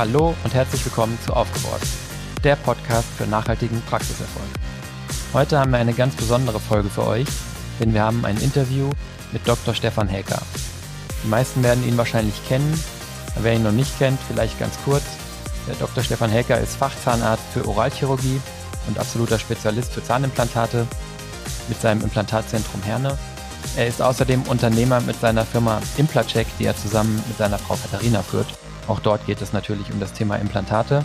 Hallo und herzlich willkommen zu Aufgebaut, der Podcast für nachhaltigen Praxiserfolg. Heute haben wir eine ganz besondere Folge für euch, denn wir haben ein Interview mit Dr. Stefan Häker. Die meisten werden ihn wahrscheinlich kennen, wer ihn noch nicht kennt, vielleicht ganz kurz. Der Dr. Stefan Häker ist Fachzahnarzt für Oralchirurgie und absoluter Spezialist für Zahnimplantate mit seinem Implantatzentrum Herne. Er ist außerdem Unternehmer mit seiner Firma Implacheck, die er zusammen mit seiner Frau Katharina führt. Auch dort geht es natürlich um das Thema Implantate.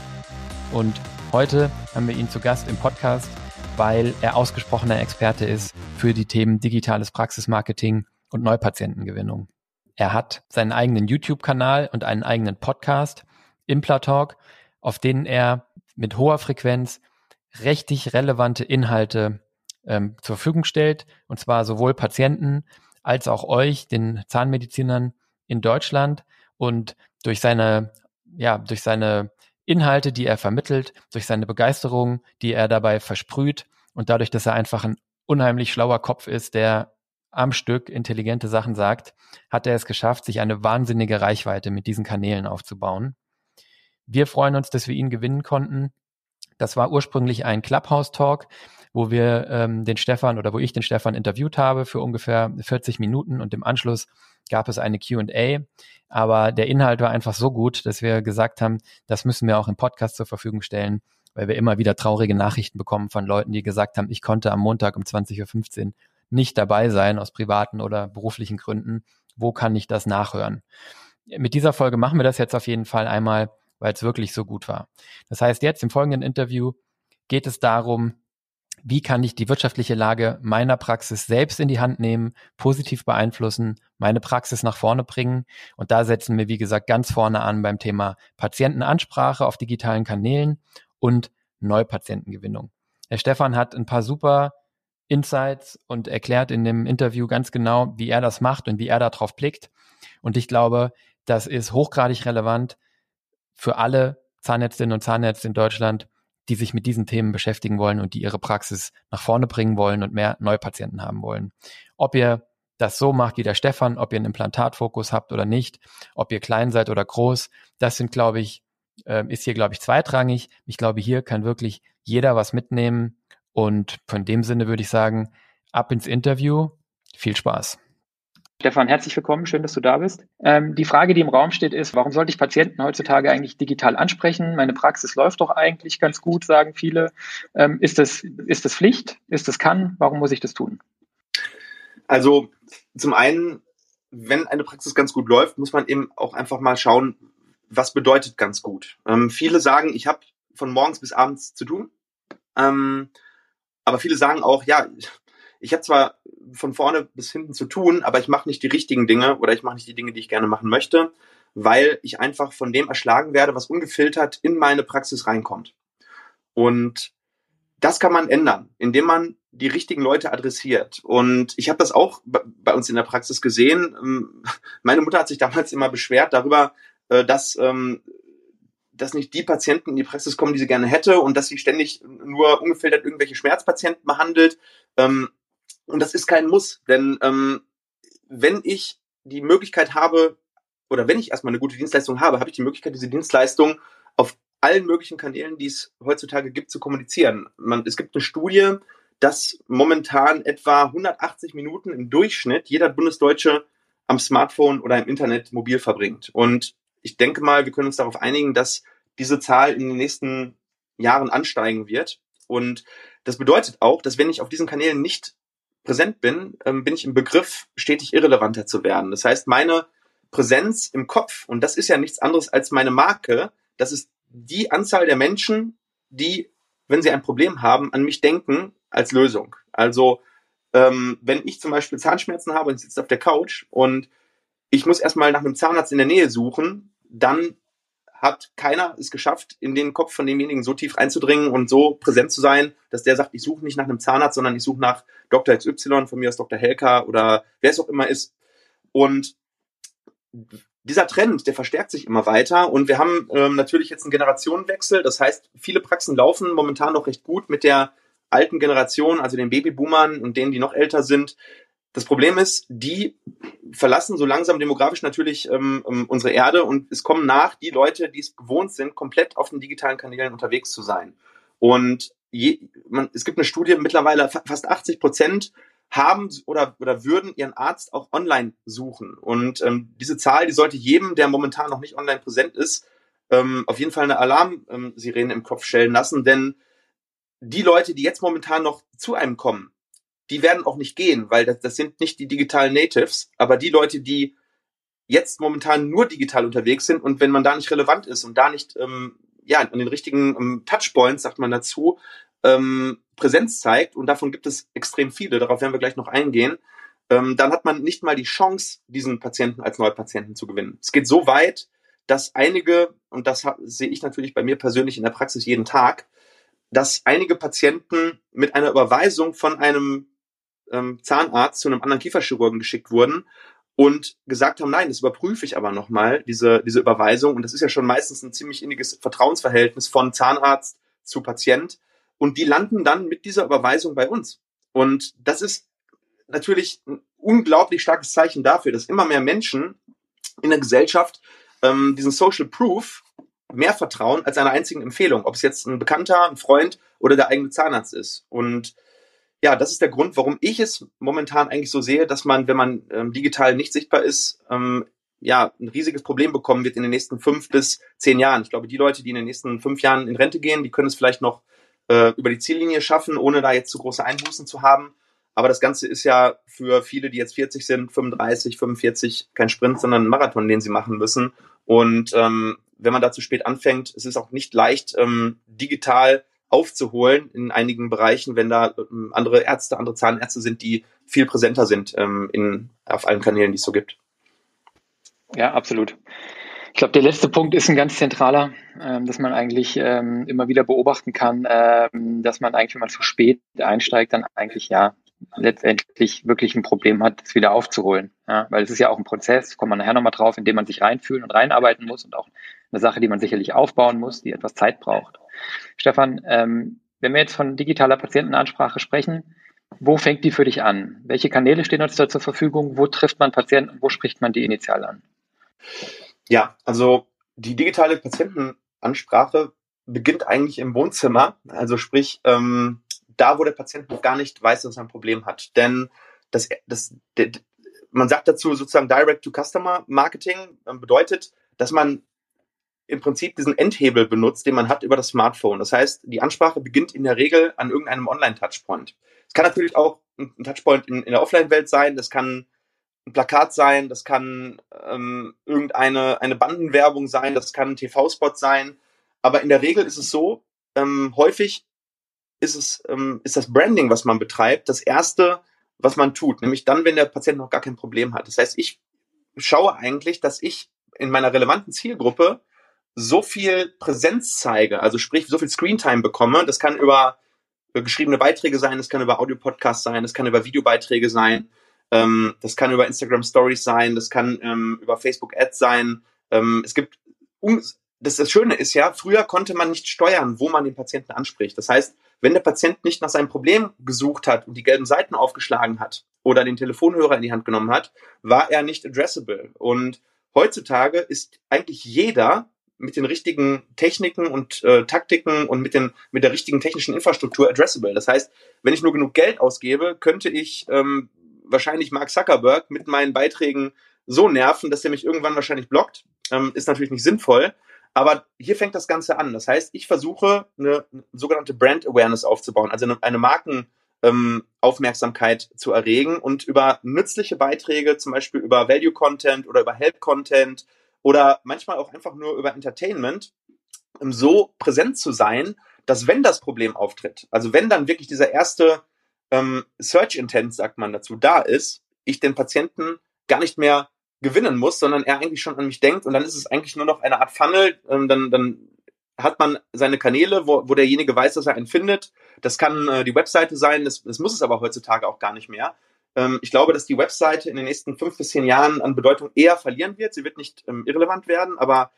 Und heute haben wir ihn zu Gast im Podcast, weil er ausgesprochener Experte ist für die Themen digitales Praxismarketing und Neupatientengewinnung. Er hat seinen eigenen YouTube-Kanal und einen eigenen Podcast, Implatalk, auf denen er mit hoher Frequenz richtig relevante Inhalte ähm, zur Verfügung stellt, und zwar sowohl Patienten als auch euch, den Zahnmedizinern in Deutschland. Und durch seine, ja, durch seine Inhalte, die er vermittelt, durch seine Begeisterung, die er dabei versprüht und dadurch, dass er einfach ein unheimlich schlauer Kopf ist, der am Stück intelligente Sachen sagt, hat er es geschafft, sich eine wahnsinnige Reichweite mit diesen Kanälen aufzubauen. Wir freuen uns, dass wir ihn gewinnen konnten. Das war ursprünglich ein Clubhouse-Talk, wo wir ähm, den Stefan oder wo ich den Stefan interviewt habe für ungefähr 40 Minuten und im Anschluss gab es eine QA. Aber der Inhalt war einfach so gut, dass wir gesagt haben, das müssen wir auch im Podcast zur Verfügung stellen, weil wir immer wieder traurige Nachrichten bekommen von Leuten, die gesagt haben, ich konnte am Montag um 20.15 Uhr nicht dabei sein aus privaten oder beruflichen Gründen. Wo kann ich das nachhören? Mit dieser Folge machen wir das jetzt auf jeden Fall einmal, weil es wirklich so gut war. Das heißt, jetzt im folgenden Interview geht es darum, wie kann ich die wirtschaftliche Lage meiner Praxis selbst in die Hand nehmen, positiv beeinflussen, meine Praxis nach vorne bringen. Und da setzen wir, wie gesagt, ganz vorne an beim Thema Patientenansprache auf digitalen Kanälen und Neupatientengewinnung. Herr Stefan hat ein paar super Insights und erklärt in dem Interview ganz genau, wie er das macht und wie er darauf blickt. Und ich glaube, das ist hochgradig relevant für alle Zahnärztinnen und Zahnärzte in Deutschland, die sich mit diesen Themen beschäftigen wollen und die ihre Praxis nach vorne bringen wollen und mehr Neupatienten haben wollen. Ob ihr das so macht wie der Stefan, ob ihr einen Implantatfokus habt oder nicht, ob ihr klein seid oder groß, das sind, glaube ich, äh, ist hier, glaube ich, zweitrangig. Ich glaube, hier kann wirklich jeder was mitnehmen. Und von dem Sinne würde ich sagen, ab ins Interview. Viel Spaß. Stefan, herzlich willkommen. Schön, dass du da bist. Ähm, die Frage, die im Raum steht, ist, warum sollte ich Patienten heutzutage eigentlich digital ansprechen? Meine Praxis läuft doch eigentlich ganz gut, sagen viele. Ähm, ist, das, ist das Pflicht? Ist das kann? Warum muss ich das tun? Also zum einen, wenn eine Praxis ganz gut läuft, muss man eben auch einfach mal schauen, was bedeutet ganz gut. Ähm, viele sagen, ich habe von morgens bis abends zu tun. Ähm, aber viele sagen auch, ja, ich habe zwar von vorne bis hinten zu tun, aber ich mache nicht die richtigen Dinge oder ich mache nicht die Dinge, die ich gerne machen möchte, weil ich einfach von dem erschlagen werde, was ungefiltert in meine Praxis reinkommt. Und das kann man ändern, indem man die richtigen Leute adressiert. Und ich habe das auch bei uns in der Praxis gesehen. Ähm, meine Mutter hat sich damals immer beschwert darüber, äh, dass ähm, dass nicht die Patienten in die Praxis kommen, die sie gerne hätte und dass sie ständig nur ungefiltert irgendwelche Schmerzpatienten behandelt. Und das ist kein Muss, denn ähm, wenn ich die Möglichkeit habe, oder wenn ich erstmal eine gute Dienstleistung habe, habe ich die Möglichkeit, diese Dienstleistung auf allen möglichen Kanälen, die es heutzutage gibt, zu kommunizieren. Man, es gibt eine Studie, dass momentan etwa 180 Minuten im Durchschnitt jeder Bundesdeutsche am Smartphone oder im Internet mobil verbringt. Und ich denke mal, wir können uns darauf einigen, dass diese Zahl in den nächsten Jahren ansteigen wird. Und das bedeutet auch, dass wenn ich auf diesen Kanälen nicht präsent bin, ähm, bin ich im Begriff, stetig irrelevanter zu werden. Das heißt, meine Präsenz im Kopf, und das ist ja nichts anderes als meine Marke, das ist die Anzahl der Menschen, die, wenn sie ein Problem haben, an mich denken als Lösung. Also ähm, wenn ich zum Beispiel Zahnschmerzen habe und sitze auf der Couch und ich muss erstmal nach einem Zahnarzt in der Nähe suchen, dann hat keiner es geschafft, in den Kopf von demjenigen so tief einzudringen und so präsent zu sein, dass der sagt, ich suche nicht nach einem Zahnarzt, sondern ich suche nach Dr. XY, von mir aus Dr. Helka oder wer es auch immer ist. Und dieser Trend, der verstärkt sich immer weiter und wir haben ähm, natürlich jetzt einen Generationenwechsel. Das heißt, viele Praxen laufen momentan noch recht gut mit der alten Generation, also den Babyboomern und denen, die noch älter sind. Das Problem ist, die verlassen so langsam demografisch natürlich ähm, ähm, unsere Erde und es kommen nach die Leute, die es gewohnt sind, komplett auf den digitalen Kanälen unterwegs zu sein. Und je, man, es gibt eine Studie, mittlerweile fast 80 Prozent haben oder, oder würden ihren Arzt auch online suchen. Und ähm, diese Zahl, die sollte jedem, der momentan noch nicht online präsent ist, ähm, auf jeden Fall eine Alarmsirene im Kopf stellen lassen, denn die Leute, die jetzt momentan noch zu einem kommen, die werden auch nicht gehen, weil das, das sind nicht die digitalen Natives, aber die Leute, die jetzt momentan nur digital unterwegs sind und wenn man da nicht relevant ist und da nicht ähm, ja an den richtigen ähm, Touchpoints, sagt man dazu, ähm, Präsenz zeigt, und davon gibt es extrem viele, darauf werden wir gleich noch eingehen, ähm, dann hat man nicht mal die Chance, diesen Patienten als Neupatienten zu gewinnen. Es geht so weit, dass einige, und das sehe ich natürlich bei mir persönlich in der Praxis jeden Tag, dass einige Patienten mit einer Überweisung von einem ähm, Zahnarzt zu einem anderen Kieferchirurgen geschickt wurden und gesagt haben, nein, das überprüfe ich aber nochmal, diese, diese Überweisung. Und das ist ja schon meistens ein ziemlich inniges Vertrauensverhältnis von Zahnarzt zu Patient. Und die landen dann mit dieser Überweisung bei uns. Und das ist natürlich ein unglaublich starkes Zeichen dafür, dass immer mehr Menschen in der Gesellschaft ähm, diesen Social Proof mehr vertrauen als einer einzigen Empfehlung, ob es jetzt ein Bekannter, ein Freund oder der eigene Zahnarzt ist. Und ja, das ist der Grund, warum ich es momentan eigentlich so sehe, dass man, wenn man ähm, digital nicht sichtbar ist, ähm, ja, ein riesiges Problem bekommen wird in den nächsten fünf bis zehn Jahren. Ich glaube, die Leute, die in den nächsten fünf Jahren in Rente gehen, die können es vielleicht noch äh, über die Ziellinie schaffen, ohne da jetzt zu große Einbußen zu haben. Aber das Ganze ist ja für viele, die jetzt 40 sind, 35, 45 kein Sprint, sondern ein Marathon, den sie machen müssen. Und ähm, wenn man da zu spät anfängt, es ist auch nicht leicht, ähm, digital aufzuholen in einigen Bereichen, wenn da ähm, andere Ärzte, andere Zahnärzte sind, die viel präsenter sind ähm, in, auf allen Kanälen, die es so gibt. Ja, absolut. Ich glaube, der letzte Punkt ist ein ganz zentraler, ähm, dass man eigentlich ähm, immer wieder beobachten kann, ähm, dass man eigentlich, wenn man zu spät einsteigt, dann eigentlich ja letztendlich wirklich ein Problem hat, es wieder aufzuholen. Ja, weil es ist ja auch ein Prozess, kommt man nachher nochmal drauf, in dem man sich reinfühlen und reinarbeiten muss und auch eine Sache, die man sicherlich aufbauen muss, die etwas Zeit braucht. Stefan, ähm, wenn wir jetzt von digitaler Patientenansprache sprechen, wo fängt die für dich an? Welche Kanäle stehen uns da zur Verfügung? Wo trifft man Patienten? Wo spricht man die initial an? Ja, also die digitale Patientenansprache beginnt eigentlich im Wohnzimmer, also sprich ähm, da, wo der Patient noch gar nicht weiß, dass er ein Problem hat. Denn das, das, man sagt dazu sozusagen Direct-to-Customer-Marketing ähm, bedeutet, dass man im Prinzip diesen Endhebel benutzt, den man hat über das Smartphone. Das heißt, die Ansprache beginnt in der Regel an irgendeinem Online-Touchpoint. Es kann natürlich auch ein Touchpoint in, in der Offline-Welt sein, das kann ein Plakat sein, das kann ähm, irgendeine eine Bandenwerbung sein, das kann ein TV-Spot sein. Aber in der Regel ist es so, ähm, häufig ist es ähm, ist das Branding, was man betreibt, das erste, was man tut, nämlich dann, wenn der Patient noch gar kein Problem hat. Das heißt, ich schaue eigentlich, dass ich in meiner relevanten Zielgruppe so viel Präsenz zeige, also sprich so viel Screentime bekomme. Das kann über geschriebene Beiträge sein, das kann über Audio-Podcasts sein, das kann über Videobeiträge sein ähm, das kann über Instagram Stories sein, das kann ähm, über Facebook Ads sein. Ähm, es gibt, um, das, das Schöne ist ja, früher konnte man nicht steuern, wo man den Patienten anspricht. Das heißt, wenn der Patient nicht nach seinem Problem gesucht hat und die gelben Seiten aufgeschlagen hat oder den Telefonhörer in die Hand genommen hat, war er nicht addressable. Und heutzutage ist eigentlich jeder mit den richtigen Techniken und äh, Taktiken und mit, den, mit der richtigen technischen Infrastruktur addressable. Das heißt, wenn ich nur genug Geld ausgebe, könnte ich ähm, wahrscheinlich Mark Zuckerberg mit meinen Beiträgen so nerven, dass er mich irgendwann wahrscheinlich blockt. Ähm, ist natürlich nicht sinnvoll. Aber hier fängt das Ganze an. Das heißt, ich versuche eine, sogenannte Brand Awareness aufzubauen, also eine, eine Markenaufmerksamkeit ähm, zu erregen und über nützliche Beiträge, zum Beispiel über Value Content oder über Help Content oder manchmal auch einfach nur über Entertainment, so präsent zu sein, dass wenn das Problem auftritt, also wenn dann wirklich dieser erste ähm, Search Intent, sagt man dazu, da ist, ich den Patienten gar nicht mehr gewinnen muss, sondern er eigentlich schon an mich denkt und dann ist es eigentlich nur noch eine Art Funnel, ähm, dann, dann hat man seine Kanäle, wo, wo derjenige weiß, dass er einen findet. Das kann äh, die Webseite sein, das, das muss es aber heutzutage auch gar nicht mehr. Ähm, ich glaube, dass die Webseite in den nächsten fünf bis zehn Jahren an Bedeutung eher verlieren wird. Sie wird nicht ähm, irrelevant werden, aber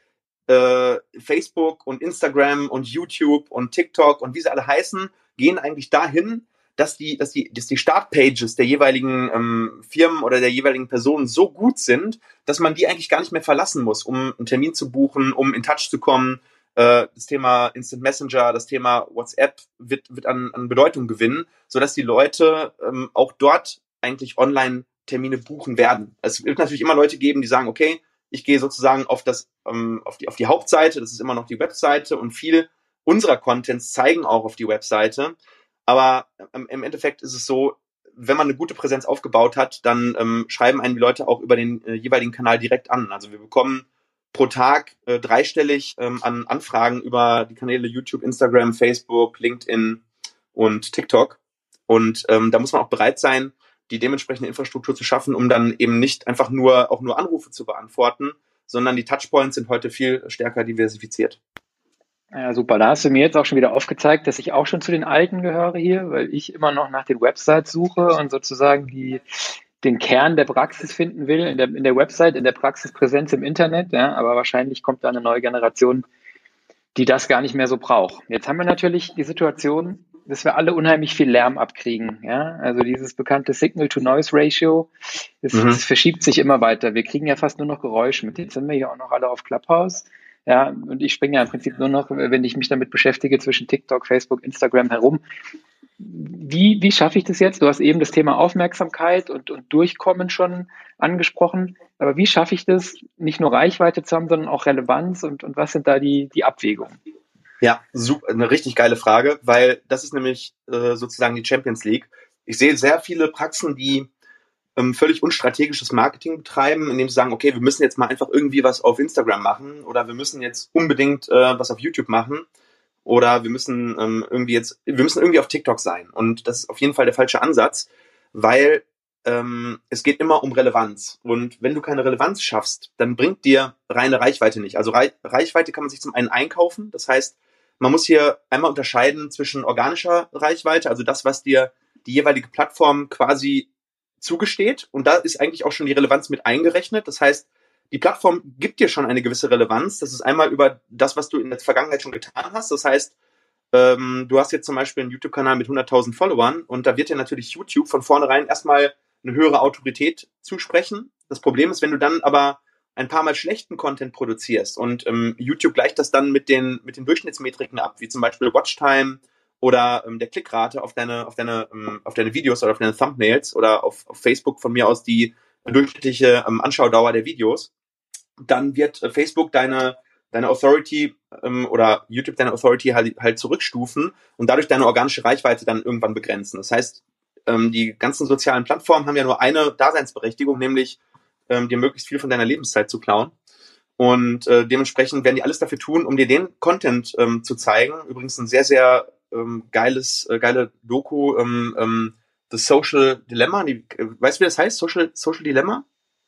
äh, Facebook und Instagram und YouTube und TikTok und wie sie alle heißen, gehen eigentlich dahin, dass die, dass die, dass die Startpages der jeweiligen ähm, Firmen oder der jeweiligen Personen so gut sind, dass man die eigentlich gar nicht mehr verlassen muss, um einen Termin zu buchen, um in Touch zu kommen. Äh, das Thema Instant Messenger, das Thema WhatsApp wird, wird an, an Bedeutung gewinnen, sodass die Leute ähm, auch dort eigentlich online Termine buchen werden. Es wird natürlich immer Leute geben, die sagen, okay, ich gehe sozusagen auf das, ähm, auf die, auf die Hauptseite, das ist immer noch die Webseite und viel unserer Contents zeigen auch auf die Webseite. Aber ähm, im Endeffekt ist es so, wenn man eine gute Präsenz aufgebaut hat, dann ähm, schreiben einen die Leute auch über den äh, jeweiligen Kanal direkt an. Also wir bekommen pro Tag äh, dreistellig ähm, an Anfragen über die Kanäle YouTube, Instagram, Facebook, LinkedIn und TikTok. Und ähm, da muss man auch bereit sein, die dementsprechende Infrastruktur zu schaffen, um dann eben nicht einfach nur auch nur Anrufe zu beantworten, sondern die Touchpoints sind heute viel stärker diversifiziert. Ja, super. Da hast du mir jetzt auch schon wieder aufgezeigt, dass ich auch schon zu den Alten gehöre hier, weil ich immer noch nach den Websites suche und sozusagen die, den Kern der Praxis finden will, in der, in der Website, in der Praxispräsenz im Internet. Ja, aber wahrscheinlich kommt da eine neue Generation, die das gar nicht mehr so braucht. Jetzt haben wir natürlich die Situation, dass wir alle unheimlich viel Lärm abkriegen. Ja? Also dieses bekannte Signal-to-Noise-Ratio, das, mhm. das, verschiebt sich immer weiter. Wir kriegen ja fast nur noch Geräusche mit. Jetzt sind wir hier auch noch alle auf Clubhouse. Ja, und ich springe ja im Prinzip nur noch, wenn ich mich damit beschäftige, zwischen TikTok, Facebook, Instagram herum. Wie, wie schaffe ich das jetzt? Du hast eben das Thema Aufmerksamkeit und, und Durchkommen schon angesprochen. Aber wie schaffe ich das, nicht nur Reichweite zu haben, sondern auch Relevanz und, und was sind da die, die Abwägungen? Ja, super, eine richtig geile Frage, weil das ist nämlich äh, sozusagen die Champions League. Ich sehe sehr viele Praxen, die ähm, völlig unstrategisches Marketing betreiben, indem sie sagen, okay, wir müssen jetzt mal einfach irgendwie was auf Instagram machen oder wir müssen jetzt unbedingt äh, was auf YouTube machen oder wir müssen ähm, irgendwie jetzt, wir müssen irgendwie auf TikTok sein. Und das ist auf jeden Fall der falsche Ansatz, weil ähm, es geht immer um Relevanz. Und wenn du keine Relevanz schaffst, dann bringt dir reine Reichweite nicht. Also Re Reichweite kann man sich zum einen einkaufen, das heißt, man muss hier einmal unterscheiden zwischen organischer Reichweite, also das, was dir die jeweilige Plattform quasi zugesteht. Und da ist eigentlich auch schon die Relevanz mit eingerechnet. Das heißt, die Plattform gibt dir schon eine gewisse Relevanz. Das ist einmal über das, was du in der Vergangenheit schon getan hast. Das heißt, ähm, du hast jetzt zum Beispiel einen YouTube-Kanal mit 100.000 Followern und da wird dir natürlich YouTube von vornherein erstmal eine höhere Autorität zusprechen. Das Problem ist, wenn du dann aber ein paar Mal schlechten Content produzierst und ähm, YouTube gleicht das dann mit den, mit den Durchschnittsmetriken ab, wie zum Beispiel Watchtime oder ähm, der Klickrate auf deine, auf deine, ähm, auf deine Videos oder auf deine Thumbnails oder auf, auf Facebook von mir aus die durchschnittliche ähm, Anschaudauer der Videos, dann wird äh, Facebook deine, deine Authority ähm, oder YouTube deine Authority halt, halt zurückstufen und dadurch deine organische Reichweite dann irgendwann begrenzen. Das heißt, ähm, die ganzen sozialen Plattformen haben ja nur eine Daseinsberechtigung, nämlich ähm, dir möglichst viel von deiner Lebenszeit zu klauen. Und äh, dementsprechend werden die alles dafür tun, um dir den Content ähm, zu zeigen. Übrigens ein sehr, sehr ähm, geiles, äh, geile Doku, ähm, ähm, The Social Dilemma. Die, äh, weißt du, wie das heißt? Social, Social Dilemma?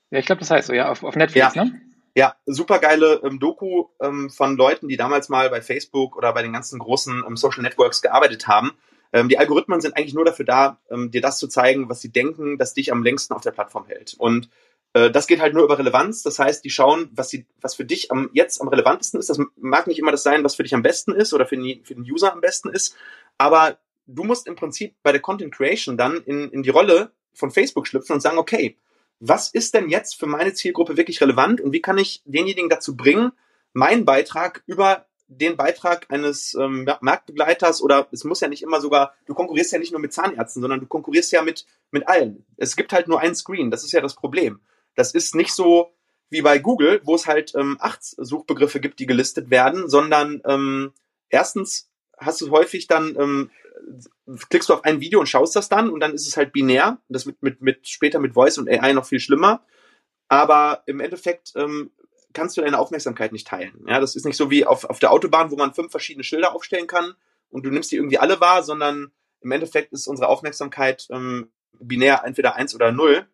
Ja, ich glaube, das heißt so, ja, auf, auf Netflix, ja. ne? Ja, super geile ähm, Doku ähm, von Leuten, die damals mal bei Facebook oder bei den ganzen großen ähm, Social Networks gearbeitet haben. Ähm, die Algorithmen sind eigentlich nur dafür da, ähm, dir das zu zeigen, was sie denken, das dich am längsten auf der Plattform hält. Und das geht halt nur über Relevanz. Das heißt, die schauen, was, sie, was für dich am, jetzt am relevantesten ist. Das mag nicht immer das sein, was für dich am besten ist oder für den, für den User am besten ist. Aber du musst im Prinzip bei der Content Creation dann in, in die Rolle von Facebook schlüpfen und sagen, okay, was ist denn jetzt für meine Zielgruppe wirklich relevant und wie kann ich denjenigen dazu bringen, meinen Beitrag über den Beitrag eines ähm, Marktbegleiters oder es muss ja nicht immer sogar, du konkurrierst ja nicht nur mit Zahnärzten, sondern du konkurrierst ja mit, mit allen. Es gibt halt nur ein Screen, das ist ja das Problem. Das ist nicht so wie bei Google, wo es halt ähm, acht Suchbegriffe gibt, die gelistet werden, sondern ähm, erstens hast du häufig dann, ähm, klickst du auf ein Video und schaust das dann und dann ist es halt binär. Das mit, mit, mit später mit Voice und AI noch viel schlimmer. Aber im Endeffekt ähm, kannst du deine Aufmerksamkeit nicht teilen. Ja, das ist nicht so wie auf, auf der Autobahn, wo man fünf verschiedene Schilder aufstellen kann und du nimmst die irgendwie alle wahr, sondern im Endeffekt ist unsere Aufmerksamkeit ähm, binär entweder eins oder null.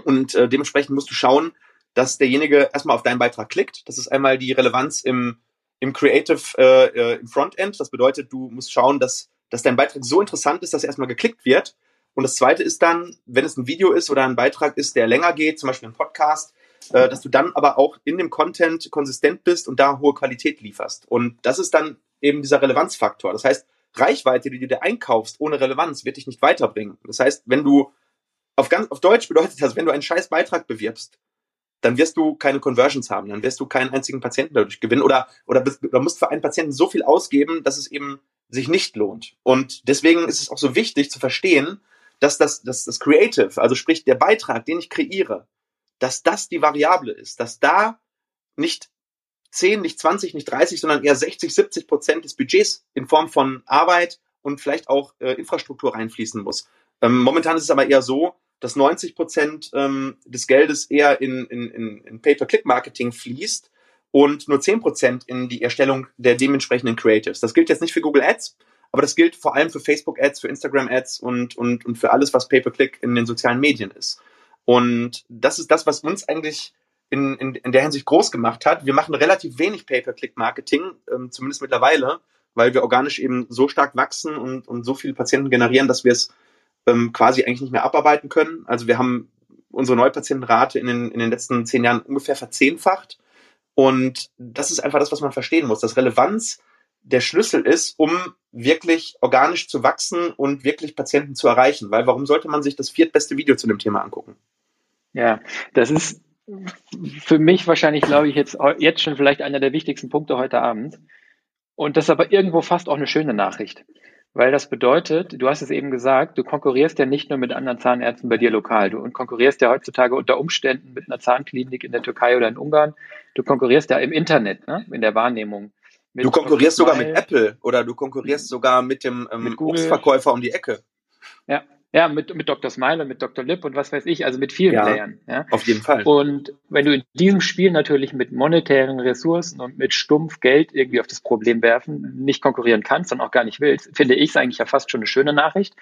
Und äh, dementsprechend musst du schauen, dass derjenige erstmal auf deinen Beitrag klickt. Das ist einmal die Relevanz im, im Creative, äh, äh, im Frontend. Das bedeutet, du musst schauen, dass, dass dein Beitrag so interessant ist, dass er erstmal geklickt wird. Und das zweite ist dann, wenn es ein Video ist oder ein Beitrag ist, der länger geht, zum Beispiel ein Podcast, äh, dass du dann aber auch in dem Content konsistent bist und da hohe Qualität lieferst. Und das ist dann eben dieser Relevanzfaktor. Das heißt, Reichweite, die du dir einkaufst, ohne Relevanz, wird dich nicht weiterbringen. Das heißt, wenn du auf ganz, auf Deutsch bedeutet das, wenn du einen scheiß Beitrag bewirbst, dann wirst du keine Conversions haben, dann wirst du keinen einzigen Patienten dadurch gewinnen oder, oder, oder musst für einen Patienten so viel ausgeben, dass es eben sich nicht lohnt. Und deswegen ist es auch so wichtig zu verstehen, dass das, dass das Creative, also sprich der Beitrag, den ich kreiere, dass das die Variable ist, dass da nicht 10, nicht 20, nicht 30, sondern eher 60, 70 Prozent des Budgets in Form von Arbeit und vielleicht auch äh, Infrastruktur reinfließen muss. Ähm, momentan ist es aber eher so, dass 90 Prozent ähm, des Geldes eher in, in, in, in Pay-per-Click-Marketing fließt und nur 10 Prozent in die Erstellung der dementsprechenden Creatives. Das gilt jetzt nicht für Google Ads, aber das gilt vor allem für Facebook Ads, für Instagram Ads und, und, und für alles, was Pay-per-Click in den sozialen Medien ist. Und das ist das, was uns eigentlich in, in, in der Hinsicht groß gemacht hat. Wir machen relativ wenig Pay-per-Click-Marketing, ähm, zumindest mittlerweile, weil wir organisch eben so stark wachsen und, und so viele Patienten generieren, dass wir es ähm, quasi eigentlich nicht mehr abarbeiten können. Also wir haben unsere Neupatientenrate in den, in den letzten zehn Jahren ungefähr verzehnfacht. Und das ist einfach das, was man verstehen muss, dass Relevanz der Schlüssel ist, um wirklich organisch zu wachsen und wirklich Patienten zu erreichen. Weil warum sollte man sich das viertbeste Video zu dem Thema angucken? Ja, das ist für mich wahrscheinlich, glaube ich, jetzt, jetzt schon vielleicht einer der wichtigsten Punkte heute Abend. Und das ist aber irgendwo fast auch eine schöne Nachricht. Weil das bedeutet, du hast es eben gesagt, du konkurrierst ja nicht nur mit anderen Zahnärzten bei dir lokal. Du konkurrierst ja heutzutage unter Umständen mit einer Zahnklinik in der Türkei oder in Ungarn. Du konkurrierst ja im Internet, ne? in der Wahrnehmung. du konkurrierst sogar mit Apple oder du konkurrierst sogar mit dem ähm, mit Obstverkäufer um die Ecke. Ja, ja, mit, mit Dr. Smile und mit Dr. Lip und was weiß ich, also mit vielen ja, Playern. Ja, auf jeden Fall. Und wenn du in diesem Spiel natürlich mit monetären Ressourcen und mit stumpf Geld irgendwie auf das Problem werfen, nicht konkurrieren kannst und auch gar nicht willst, finde ich es eigentlich ja fast schon eine schöne Nachricht.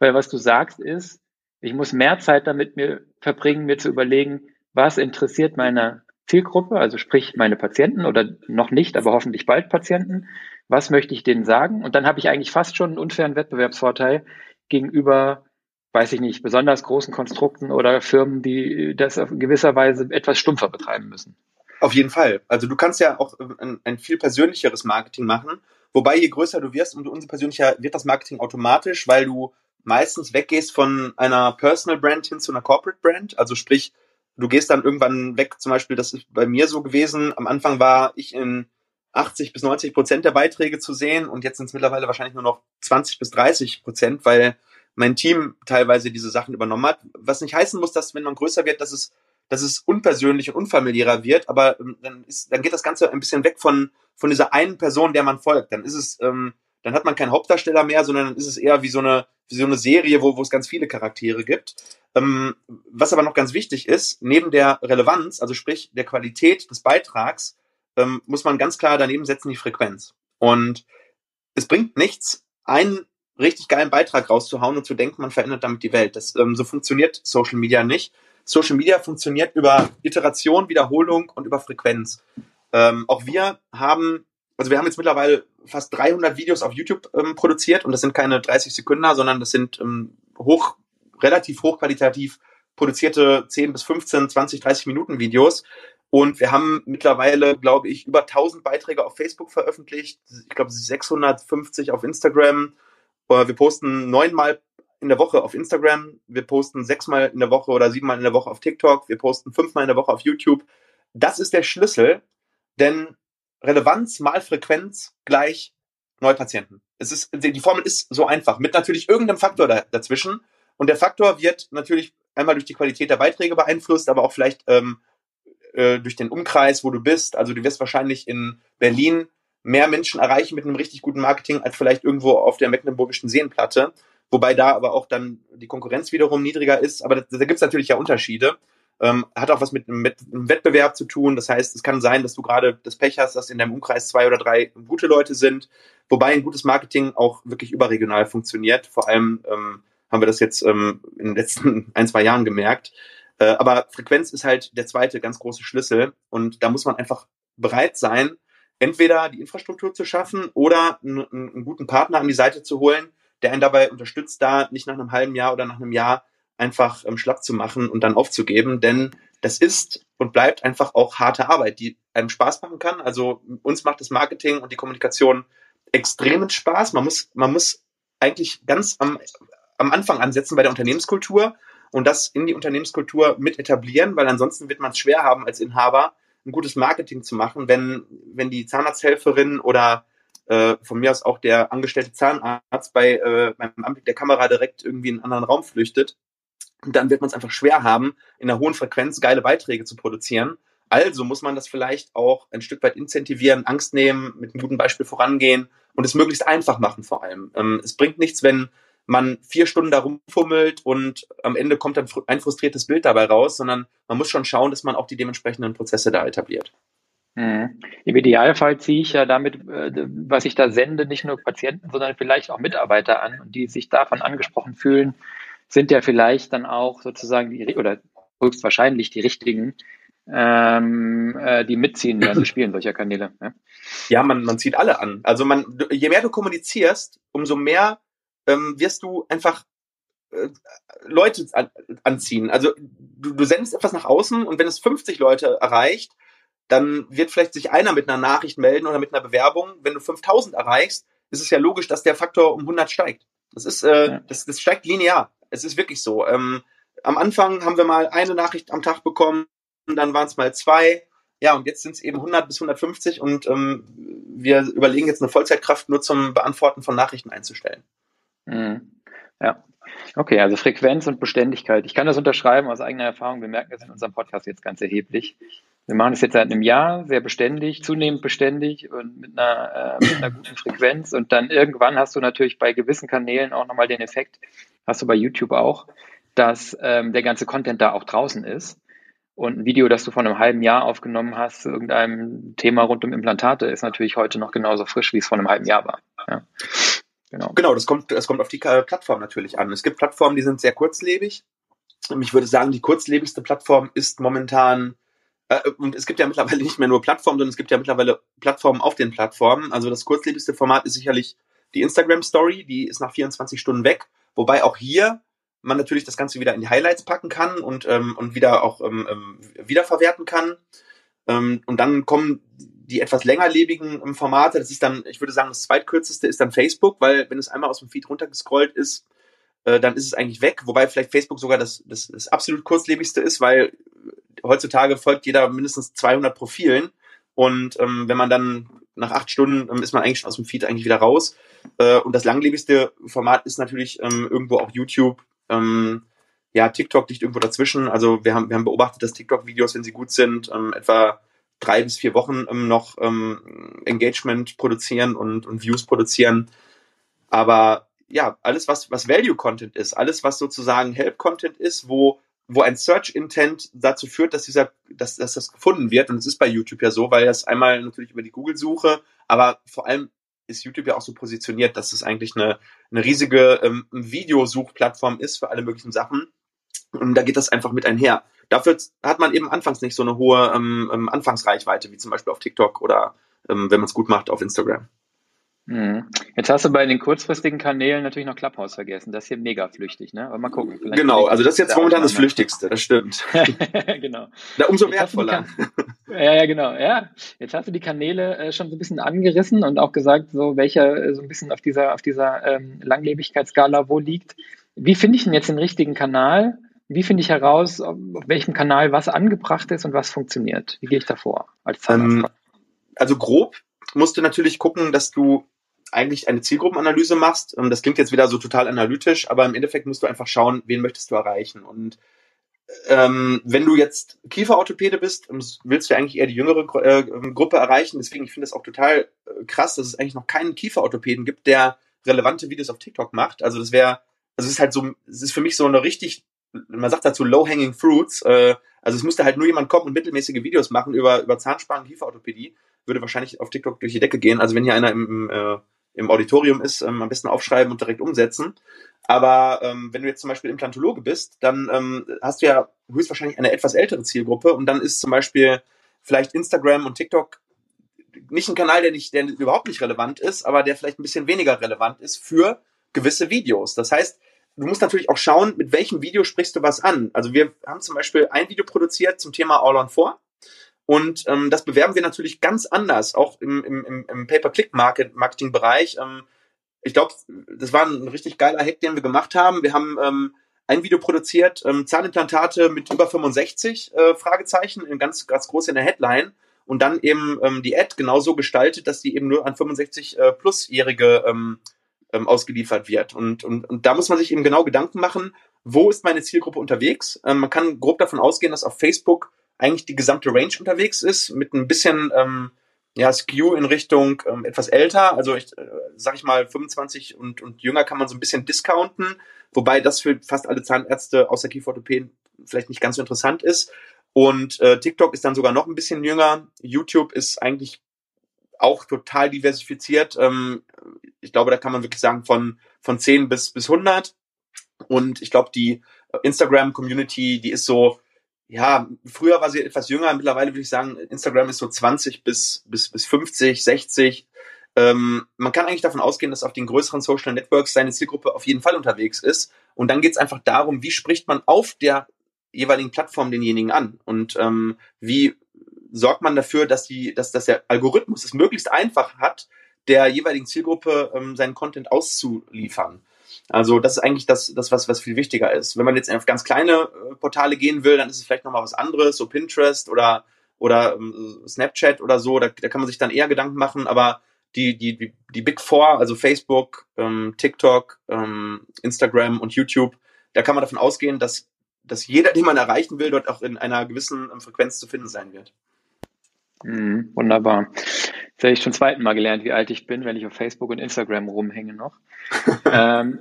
Weil was du sagst ist, ich muss mehr Zeit damit mir verbringen, mir zu überlegen, was interessiert meine Zielgruppe, also sprich meine Patienten oder noch nicht, aber hoffentlich bald Patienten. Was möchte ich denen sagen? Und dann habe ich eigentlich fast schon einen unfairen Wettbewerbsvorteil, gegenüber, weiß ich nicht, besonders großen Konstrukten oder Firmen, die das auf gewisser Weise etwas stumpfer betreiben müssen. Auf jeden Fall. Also du kannst ja auch ein, ein viel persönlicheres Marketing machen. Wobei je größer du wirst, umso persönlicher wird das Marketing automatisch, weil du meistens weggehst von einer Personal Brand hin zu einer Corporate Brand. Also sprich, du gehst dann irgendwann weg, zum Beispiel, das ist bei mir so gewesen. Am Anfang war ich in 80 bis 90 Prozent der Beiträge zu sehen und jetzt sind es mittlerweile wahrscheinlich nur noch 20 bis 30 Prozent, weil mein Team teilweise diese Sachen übernommen hat. Was nicht heißen muss, dass wenn man größer wird, dass es, dass es unpersönlich und unfamiliärer wird, aber ähm, dann ist, dann geht das Ganze ein bisschen weg von, von dieser einen Person, der man folgt. Dann ist es, ähm, dann hat man keinen Hauptdarsteller mehr, sondern dann ist es eher wie so eine, wie so eine Serie, wo, wo es ganz viele Charaktere gibt. Ähm, was aber noch ganz wichtig ist, neben der Relevanz, also sprich der Qualität des Beitrags, ähm, muss man ganz klar daneben setzen die Frequenz. Und es bringt nichts, einen richtig geilen Beitrag rauszuhauen und zu denken, man verändert damit die Welt. Das, ähm, so funktioniert Social Media nicht. Social Media funktioniert über Iteration, Wiederholung und über Frequenz. Ähm, auch wir haben, also wir haben jetzt mittlerweile fast 300 Videos auf YouTube ähm, produziert und das sind keine 30 Sekunden, sondern das sind ähm, hoch, relativ hochqualitativ produzierte 10 bis 15, 20, 30 Minuten Videos, und wir haben mittlerweile, glaube ich, über 1000 Beiträge auf Facebook veröffentlicht. Ich glaube, 650 auf Instagram. Äh, wir posten neunmal in der Woche auf Instagram. Wir posten sechsmal in der Woche oder siebenmal in der Woche auf TikTok. Wir posten fünfmal in der Woche auf YouTube. Das ist der Schlüssel, denn Relevanz mal Frequenz gleich Neupatienten. Es ist, die Formel ist so einfach, mit natürlich irgendeinem Faktor da, dazwischen. Und der Faktor wird natürlich einmal durch die Qualität der Beiträge beeinflusst, aber auch vielleicht ähm, äh, durch den Umkreis, wo du bist. Also du wirst wahrscheinlich in Berlin mehr Menschen erreichen mit einem richtig guten Marketing als vielleicht irgendwo auf der Mecklenburgischen Seenplatte. Wobei da aber auch dann die Konkurrenz wiederum niedriger ist. Aber da, da gibt es natürlich ja Unterschiede. Ähm, hat auch was mit, mit einem Wettbewerb zu tun. Das heißt, es kann sein, dass du gerade das Pech hast, dass in deinem Umkreis zwei oder drei gute Leute sind. Wobei ein gutes Marketing auch wirklich überregional funktioniert. Vor allem ähm, haben wir das jetzt ähm, in den letzten ein, zwei Jahren gemerkt. Äh, aber Frequenz ist halt der zweite ganz große Schlüssel und da muss man einfach bereit sein, entweder die Infrastruktur zu schaffen oder einen, einen guten Partner an die Seite zu holen, der einen dabei unterstützt, da nicht nach einem halben Jahr oder nach einem Jahr einfach ähm, schlapp zu machen und dann aufzugeben, denn das ist und bleibt einfach auch harte Arbeit, die einem Spaß machen kann. Also uns macht das Marketing und die Kommunikation extremen Spaß. Man muss, man muss eigentlich ganz am, am Anfang ansetzen bei der Unternehmenskultur und das in die Unternehmenskultur mit etablieren, weil ansonsten wird man es schwer haben, als Inhaber ein gutes Marketing zu machen, wenn, wenn die Zahnarzthelferin oder äh, von mir aus auch der angestellte Zahnarzt bei äh, beim Anblick der Kamera direkt irgendwie in einen anderen Raum flüchtet, dann wird man es einfach schwer haben, in einer hohen Frequenz geile Beiträge zu produzieren. Also muss man das vielleicht auch ein Stück weit incentivieren, Angst nehmen, mit einem guten Beispiel vorangehen und es möglichst einfach machen vor allem. Ähm, es bringt nichts, wenn man vier Stunden da rumfummelt und am Ende kommt dann ein frustriertes Bild dabei raus, sondern man muss schon schauen, dass man auch die dementsprechenden Prozesse da etabliert. Mhm. Im Idealfall ziehe ich ja damit, äh, was ich da sende, nicht nur Patienten, sondern vielleicht auch Mitarbeiter an, die sich davon angesprochen fühlen, sind ja vielleicht dann auch sozusagen die, oder höchstwahrscheinlich die richtigen, ähm, äh, die mitziehen werden, die spielen solcher Kanäle. Ja, ja man, man zieht alle an. Also man, je mehr du kommunizierst, umso mehr ähm, wirst du einfach äh, Leute an, anziehen. Also du, du sendest etwas nach außen und wenn es 50 Leute erreicht, dann wird vielleicht sich einer mit einer Nachricht melden oder mit einer Bewerbung. Wenn du 5000 erreichst, ist es ja logisch, dass der Faktor um 100 steigt. Das ist, äh, ja. das, das steigt linear. Es ist wirklich so. Ähm, am Anfang haben wir mal eine Nachricht am Tag bekommen, dann waren es mal zwei. Ja, und jetzt sind es eben 100 bis 150 und ähm, wir überlegen jetzt eine Vollzeitkraft nur zum Beantworten von Nachrichten einzustellen. Mhm. Ja. Okay, also Frequenz und Beständigkeit. Ich kann das unterschreiben aus eigener Erfahrung. Wir merken das in unserem Podcast jetzt ganz erheblich. Wir machen das jetzt seit einem Jahr sehr beständig, zunehmend beständig und mit einer, äh, mit einer guten Frequenz. Und dann irgendwann hast du natürlich bei gewissen Kanälen auch nochmal den Effekt, hast du bei YouTube auch, dass ähm, der ganze Content da auch draußen ist. Und ein Video, das du vor einem halben Jahr aufgenommen hast zu irgendeinem Thema rund um Implantate, ist natürlich heute noch genauso frisch, wie es vor einem halben Jahr war. Ja. Genau. Genau, das kommt, das kommt auf die Plattform natürlich an. Es gibt Plattformen, die sind sehr kurzlebig. Ich würde sagen, die kurzlebigste Plattform ist momentan, äh, und es gibt ja mittlerweile nicht mehr nur Plattformen, sondern es gibt ja mittlerweile Plattformen auf den Plattformen. Also das kurzlebigste Format ist sicherlich die Instagram Story, die ist nach 24 Stunden weg. Wobei auch hier man natürlich das Ganze wieder in die Highlights packen kann und, ähm, und wieder auch ähm, ähm wiederverwerten kann. Ähm, und dann kommen die etwas längerlebigen ähm, Formate, das ist dann, ich würde sagen, das zweitkürzeste ist dann Facebook, weil wenn es einmal aus dem Feed runtergescrollt ist, äh, dann ist es eigentlich weg. Wobei vielleicht Facebook sogar das, das, das absolut kurzlebigste ist, weil heutzutage folgt jeder mindestens 200 Profilen. Und ähm, wenn man dann nach acht Stunden ähm, ist man eigentlich schon aus dem Feed eigentlich wieder raus. Äh, und das langlebigste Format ist natürlich ähm, irgendwo auch YouTube. Ähm, ja, TikTok liegt irgendwo dazwischen. Also wir haben, wir haben beobachtet, dass TikTok-Videos, wenn sie gut sind, ähm, etwa drei bis vier Wochen ähm, noch ähm, Engagement produzieren und, und Views produzieren. Aber ja, alles, was, was Value-Content ist, alles, was sozusagen Help-Content ist, wo, wo ein Search-Intent dazu führt, dass dieser, dass, dass das gefunden wird. Und es ist bei YouTube ja so, weil das einmal natürlich über die Google-Suche, aber vor allem ist YouTube ja auch so positioniert, dass es eigentlich eine, eine riesige ähm, Videosuchplattform ist für alle möglichen Sachen. Und da geht das einfach mit einher. Dafür hat man eben anfangs nicht so eine hohe ähm, ähm, Anfangsreichweite, wie zum Beispiel auf TikTok oder ähm, wenn man es gut macht auf Instagram. Mhm. Jetzt hast du bei den kurzfristigen Kanälen natürlich noch Clubhouse vergessen. Das ist hier mega flüchtig, ne? Aber mal gucken. Genau, also das ist jetzt momentan das Flüchtigste, das stimmt. genau. Da umso wertvoller. Ja, ja, genau. Ja, jetzt hast du die Kanäle äh, schon so ein bisschen angerissen und auch gesagt, so welcher äh, so ein bisschen auf dieser auf dieser ähm, Langlebigkeitsskala wo liegt. Wie finde ich denn jetzt den richtigen Kanal? Wie finde ich heraus, auf welchem Kanal was angebracht ist und was funktioniert? Wie gehe ich davor als ähm, Also grob musst du natürlich gucken, dass du eigentlich eine Zielgruppenanalyse machst. Ähm, das klingt jetzt wieder so total analytisch, aber im Endeffekt musst du einfach schauen, wen möchtest du erreichen. Und ähm, wenn du jetzt Kieferorthopäde bist, ähm, willst du eigentlich eher die jüngere äh, Gruppe erreichen. Deswegen, ich finde es auch total äh, krass, dass es eigentlich noch keinen Kieferorthopäden gibt, der relevante Videos auf TikTok macht. Also das wäre, also es ist halt so, es ist für mich so eine richtig man sagt dazu low-hanging fruits. Äh, also es müsste halt nur jemand kommen und mittelmäßige Videos machen über, über Zahnspangen, Kieferorthopädie. Würde wahrscheinlich auf TikTok durch die Decke gehen. Also wenn hier einer im, äh, im Auditorium ist, ähm, am besten aufschreiben und direkt umsetzen. Aber ähm, wenn du jetzt zum Beispiel Implantologe bist, dann ähm, hast du ja höchstwahrscheinlich eine etwas ältere Zielgruppe und dann ist zum Beispiel vielleicht Instagram und TikTok nicht ein Kanal, der nicht, der überhaupt nicht relevant ist, aber der vielleicht ein bisschen weniger relevant ist für gewisse Videos. Das heißt, du musst natürlich auch schauen, mit welchem Video sprichst du was an. Also wir haben zum Beispiel ein Video produziert zum Thema All on 4. Und ähm, das bewerben wir natürlich ganz anders, auch im, im, im Pay-per-Click-Marketing-Bereich. Ähm, ich glaube, das war ein richtig geiler Hack, den wir gemacht haben. Wir haben ähm, ein Video produziert, ähm, Zahnimplantate mit über 65 äh, Fragezeichen, ganz, ganz groß in der Headline und dann eben ähm, die Ad genauso gestaltet, dass die eben nur an 65 äh, plusjährige ähm, ähm, ausgeliefert wird. Und, und, und da muss man sich eben genau Gedanken machen, wo ist meine Zielgruppe unterwegs? Ähm, man kann grob davon ausgehen, dass auf Facebook eigentlich die gesamte Range unterwegs ist, mit ein bisschen ähm, ja, Skew in Richtung ähm, etwas älter. Also ich äh, sag ich mal, 25 und, und jünger kann man so ein bisschen discounten, wobei das für fast alle Zahnärzte außer Kieferorthopäden vielleicht nicht ganz so interessant ist. Und äh, TikTok ist dann sogar noch ein bisschen jünger. YouTube ist eigentlich auch total diversifiziert. Ähm, ich glaube, da kann man wirklich sagen von, von 10 bis, bis 100. Und ich glaube, die Instagram-Community, die ist so, ja, früher war sie etwas jünger, mittlerweile würde ich sagen, Instagram ist so 20 bis, bis, bis 50, 60. Ähm, man kann eigentlich davon ausgehen, dass auf den größeren Social Networks seine Zielgruppe auf jeden Fall unterwegs ist. Und dann geht es einfach darum, wie spricht man auf der jeweiligen Plattform denjenigen an und ähm, wie sorgt man dafür, dass die, dass, dass der Algorithmus es möglichst einfach hat, der jeweiligen Zielgruppe ähm, seinen Content auszuliefern. Also das ist eigentlich das, das was, was viel wichtiger ist. Wenn man jetzt auf ganz kleine äh, Portale gehen will, dann ist es vielleicht nochmal was anderes, so Pinterest oder, oder ähm, Snapchat oder so, da, da kann man sich dann eher Gedanken machen, aber die, die, die, die Big Four, also Facebook, ähm, TikTok, ähm, Instagram und YouTube, da kann man davon ausgehen, dass dass jeder, den man erreichen will, dort auch in einer gewissen ähm, Frequenz zu finden sein wird. Mhm, wunderbar. Jetzt habe ich schon zweiten Mal gelernt, wie alt ich bin, wenn ich auf Facebook und Instagram rumhänge noch. ähm,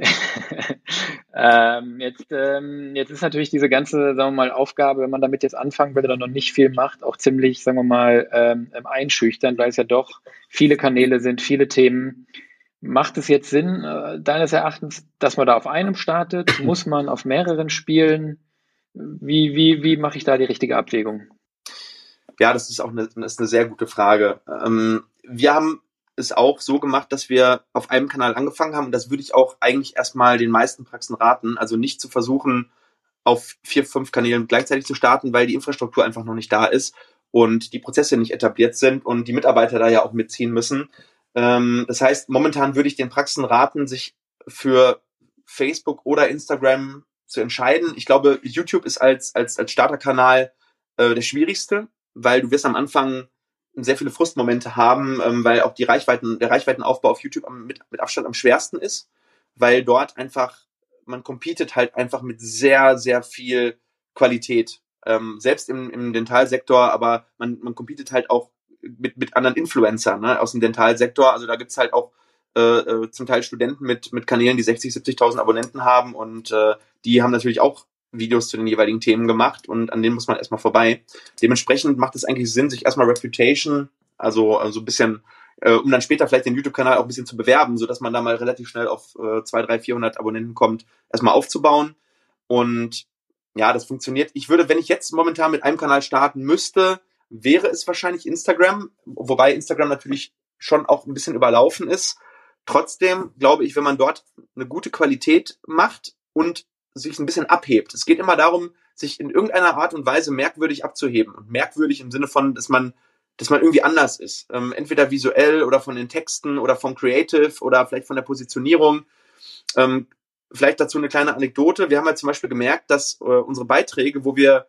ähm, jetzt, ähm, jetzt ist natürlich diese ganze, sagen wir mal, Aufgabe, wenn man damit jetzt anfangen will oder noch nicht viel macht, auch ziemlich, sagen wir mal, ähm, einschüchtern, weil es ja doch viele Kanäle sind, viele Themen. Macht es jetzt Sinn, äh, deines Erachtens, dass man da auf einem startet? Muss man auf mehreren spielen? Wie, wie, wie mache ich da die richtige Abwägung? Ja, das ist auch eine, das ist eine sehr gute Frage. Ähm, wir haben es auch so gemacht, dass wir auf einem Kanal angefangen haben und das würde ich auch eigentlich erstmal den meisten Praxen raten. Also nicht zu versuchen, auf vier, fünf Kanälen gleichzeitig zu starten, weil die Infrastruktur einfach noch nicht da ist und die Prozesse nicht etabliert sind und die Mitarbeiter da ja auch mitziehen müssen. Ähm, das heißt, momentan würde ich den Praxen raten, sich für Facebook oder Instagram zu entscheiden. Ich glaube, YouTube ist als, als, als Starterkanal äh, der schwierigste, weil du wirst am Anfang sehr viele Frustmomente haben, ähm, weil auch die Reichweiten, der Reichweitenaufbau auf YouTube am, mit, mit Abstand am schwersten ist, weil dort einfach, man competet halt einfach mit sehr, sehr viel Qualität. Ähm, selbst im, im Dentalsektor, aber man, man competet halt auch mit, mit anderen Influencern ne, aus dem Dentalsektor. Also da gibt's halt auch äh, äh, zum Teil Studenten mit, mit Kanälen, die 60, 70.000 Abonnenten haben und äh, die haben natürlich auch Videos zu den jeweiligen Themen gemacht und an denen muss man erstmal vorbei. Dementsprechend macht es eigentlich Sinn, sich erstmal Reputation, also, also ein bisschen, äh, um dann später vielleicht den YouTube-Kanal auch ein bisschen zu bewerben, so dass man da mal relativ schnell auf äh, 2, 3, 400 Abonnenten kommt, erstmal aufzubauen. Und ja, das funktioniert. Ich würde, wenn ich jetzt momentan mit einem Kanal starten müsste, wäre es wahrscheinlich Instagram, wobei Instagram natürlich schon auch ein bisschen überlaufen ist. Trotzdem glaube ich, wenn man dort eine gute Qualität macht und sich ein bisschen abhebt. Es geht immer darum, sich in irgendeiner Art und Weise merkwürdig abzuheben. Und merkwürdig im Sinne von, dass man, dass man irgendwie anders ist. Ähm, entweder visuell oder von den Texten oder vom Creative oder vielleicht von der Positionierung. Ähm, vielleicht dazu eine kleine Anekdote. Wir haben halt zum Beispiel gemerkt, dass äh, unsere Beiträge, wo wir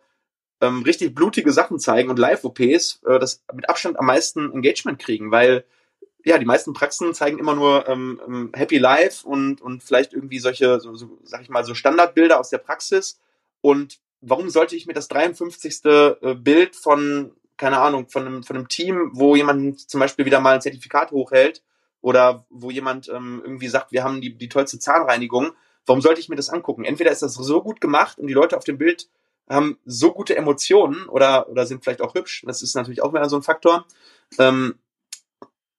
ähm, richtig blutige Sachen zeigen und Live-OPs, äh, das mit Abstand am meisten Engagement kriegen, weil ja, die meisten Praxen zeigen immer nur ähm, ähm, Happy Life und, und vielleicht irgendwie solche, so, so, sag ich mal, so Standardbilder aus der Praxis. Und warum sollte ich mir das 53. Äh, Bild von, keine Ahnung, von einem, von einem Team, wo jemand zum Beispiel wieder mal ein Zertifikat hochhält oder wo jemand ähm, irgendwie sagt, wir haben die, die tollste Zahnreinigung, warum sollte ich mir das angucken? Entweder ist das so gut gemacht und die Leute auf dem Bild haben so gute Emotionen oder, oder sind vielleicht auch hübsch, das ist natürlich auch wieder so ein Faktor. Ähm,